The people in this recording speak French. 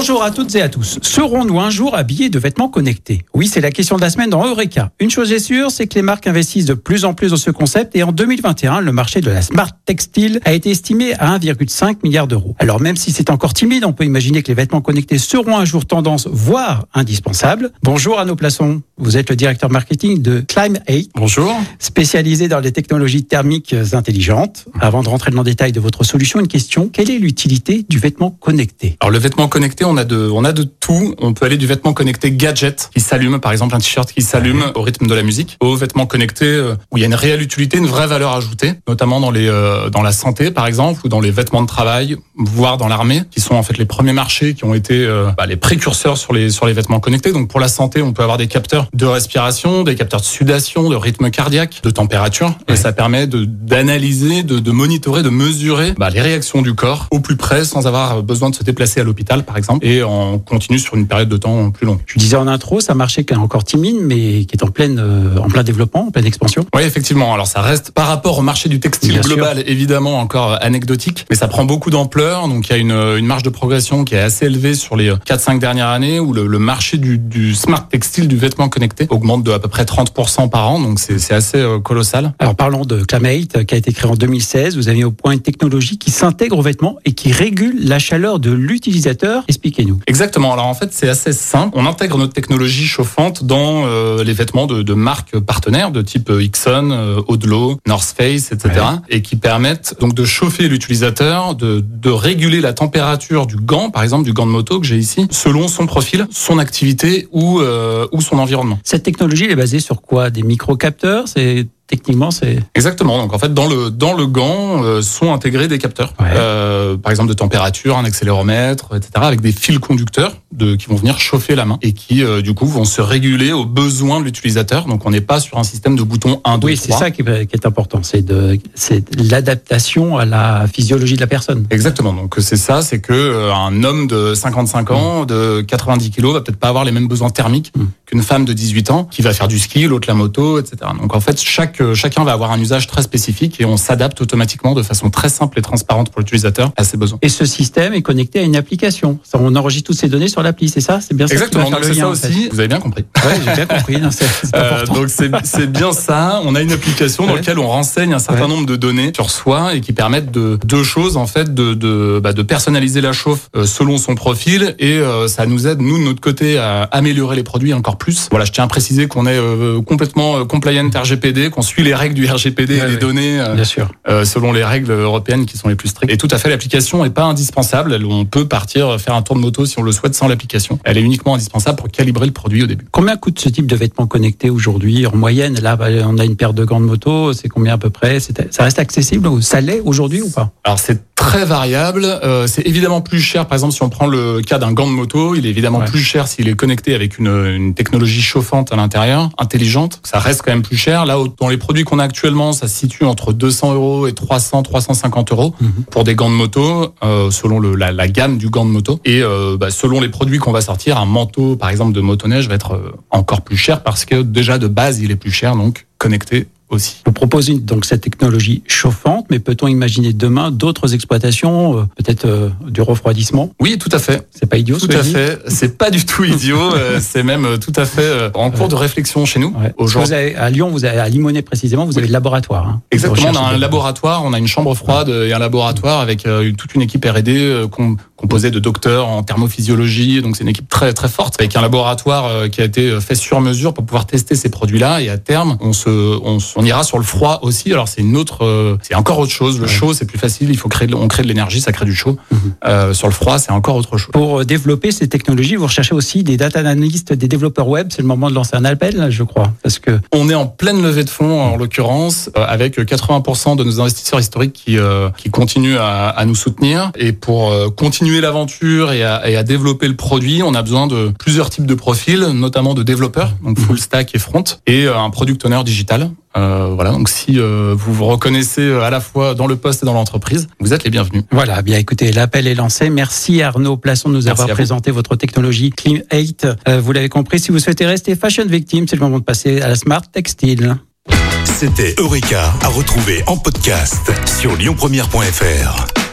Bonjour à toutes et à tous. Serons-nous un jour habillés de vêtements connectés? Oui, c'est la question de la semaine dans Eureka. Une chose est sûre, c'est que les marques investissent de plus en plus dans ce concept et en 2021, le marché de la smart textile a été estimé à 1,5 milliard d'euros. Alors même si c'est encore timide, on peut imaginer que les vêtements connectés seront un jour tendance, voire indispensables. Bonjour Arnaud Plasson, vous êtes le directeur marketing de Climb8. Bonjour. Spécialisé dans les technologies thermiques intelligentes. Avant de rentrer dans le détail de votre solution, une question. Quelle est l'utilité du vêtement connecté? Alors le vêtement connecté, on a de, on a de tout. On peut aller du vêtement connecté gadget qui s'allume, par exemple un t-shirt qui s'allume au rythme de la musique, au vêtement connecté euh, où il y a une réelle utilité, une vraie valeur ajoutée, notamment dans les, euh, dans la santé par exemple, ou dans les vêtements de travail, voire dans l'armée, qui sont en fait les premiers marchés qui ont été euh, bah, les précurseurs sur les, sur les vêtements connectés. Donc pour la santé, on peut avoir des capteurs de respiration, des capteurs de sudation, de rythme cardiaque, de température, et ça permet de d'analyser, de, de monitorer, de mesurer bah, les réactions du corps au plus près, sans avoir besoin de se déplacer à l'hôpital par exemple et on continue sur une période de temps plus longue. Je disais en intro, ça marchait qui est encore timide, mais qui est en pleine, euh, en plein développement, en pleine expansion. Oui, effectivement. Alors ça reste par rapport au marché du textile Bien global, évidemment encore anecdotique, mais ça prend beaucoup d'ampleur. Donc il y a une, une marge de progression qui est assez élevée sur les 4-5 dernières années, où le, le marché du, du smart textile, du vêtement connecté, augmente de à peu près 30% par an. Donc c'est assez euh, colossal. Alors parlons de Clamate, qui a été créé en 2016. Vous avez mis au point une technologie qui s'intègre aux vêtements et qui régule la chaleur de l'utilisateur. Expliquez-nous. Exactement. Alors en fait, c'est assez simple. On intègre notre technologie chauffante dans euh, les vêtements de, de marques partenaires de type euh, Ixon, euh, Odlo, North Face, etc. Et qui permettent donc de chauffer l'utilisateur, de, de réguler la température du gant, par exemple du gant de moto que j'ai ici, selon son profil, son activité ou euh, ou son environnement. Cette technologie, elle est basée sur quoi? Des microcapteurs? C'est techniquement, c'est Exactement. Donc en fait, dans le dans le gant euh, sont intégrés des capteurs, Ouais. Euh, par exemple de température, un accéléromètre, etc. Avec des fils conducteurs de qui vont venir chauffer la main et qui euh, du coup vont se réguler aux besoins de l'utilisateur. Donc on n'est pas sur un système de boutons 1, 2, oui, c'est 3. ça qui est, qui est important. C'est de, c'est l'adaptation à la physiologie de la personne. Exactement. Donc c'est ça, c'est que un homme de 55 ans, de 90 kilos, va peut-être pas avoir les mêmes besoins thermiques Mm. qu'une femme de 18 ans qui va faire du ski, l'autre la moto, etc. Donc en fait, chaque euh, chacun va avoir un usage très spécifique et on s'adapte automatiquement de façon très simple et transparente pour l'utilisateur à ses besoins. Et ce système est connecté à une application. On enregistre toutes ces données sur l'appli, c'est ça? C'est bien ça Exactement. c'est ça en fait. aussi. Vous avez bien compris. Ouais, j'ai bien compris. non, Euh, donc c'est bien ça. On a une application dans laquelle on renseigne un certain Ouais. nombre de données sur soi et qui permettent de deux choses en fait de de, bah, de personnaliser la chauffe euh, selon son profil et euh, ça nous aide nous de notre côté à améliorer les produits encore plus. Voilà, je tiens à préciser qu'on est euh, complètement compliant RGPD, qu'on suit les règles du RGPD et les données euh, Bien sûr. euh, selon les règles européennes qui sont les plus strictes. Et tout à fait, l'application est pas indispensable. On peut partir faire un tour de moto si on le souhaite sans l'application. Elle est uniquement indispensable pour calibrer le produit au début. Combien coûte ce type de vêtements connectés aujourd'hui en moyenne? Là, bah, on a une paire de gants de moto. C'est combien à peu près? Ça reste accessible Ça l'est aujourd'hui ou pas? Alors c'est très variable. Euh, c'est évidemment plus cher. Par exemple, si on prend le cas d'un gant de moto, il est évidemment Ouais. plus cher s'il est connecté avec une, une technologie chauffante à l'intérieur, intelligente. Ça reste quand même plus cher. Là, dans les produits qu'on a actuellement, ça se situe entre 200 euros et 300, 350 euros Mhm. pour des gants de moto, euh, selon le, la, la gamme du gant de moto. Et euh, bah, selon les produits qu'on va sortir, un manteau, par exemple, de motoneige va être euh, encore plus cher parce que déjà de base, il est plus cher, donc connecté aussi. Vous proposez donc cette technologie chauffante, mais peut-on imaginer demain d'autres exploitations, euh, peut-être euh, du refroidissement? Oui, tout à fait. C'est pas idiot ce Tout que à fait. C'est pas du tout idiot. euh, c'est même tout à fait en cours de réflexion chez nous. Ouais. Aujourd'hui. Vous avez, à Lyon, vous avez, à Limonest précisément, vous avez le laboratoire. hein, Exactement. On a un laboratoire, on a une chambre froide et un laboratoire avec toute une équipe R&D com- composée de docteurs en thermophysiologie. Donc c'est une équipe très très forte avec un laboratoire qui a été fait sur mesure pour pouvoir tester ces produits-là. Et à terme, on se, on, s- on ira sur le froid aussi. Alors c'est une autre, euh, c'est encore autre chose. Le Ouais. chaud c'est plus facile. Il faut créer, de- on crée de l'énergie, ça crée du chaud. Mhm. Euh, sur le froid c'est encore autre chose. Pour euh, développer ces technologies, vous recherchez aussi des data analystes, des développeurs web. C'est le moment de lancer un appel, là, je crois, parce que On est en pleine levée de fonds, en l'occurrence, euh, avec 80% de nos investisseurs historiques qui, euh, qui continuent à, à nous soutenir. Et pour euh, continuer l'aventure et à, et à développer le produit, on a besoin de plusieurs types de profils, notamment de développeurs, donc full stack et front, et euh, un product owner digital. Euh, voilà, donc si euh, vous vous reconnaissez euh, à la fois dans le poste et dans l'entreprise, vous êtes les bienvenus. Voilà, bien écoutez, l'appel est lancé. Merci Arnaud Plasson de nous Merci avoir à vous. présenté votre technologie Clean 8. Euh, vous l'avez compris, si vous souhaitez rester fashion victime, c'est le moment de passer à la Smart Textile. C'était Eureka à retrouver en podcast sur lyonpremière.fr.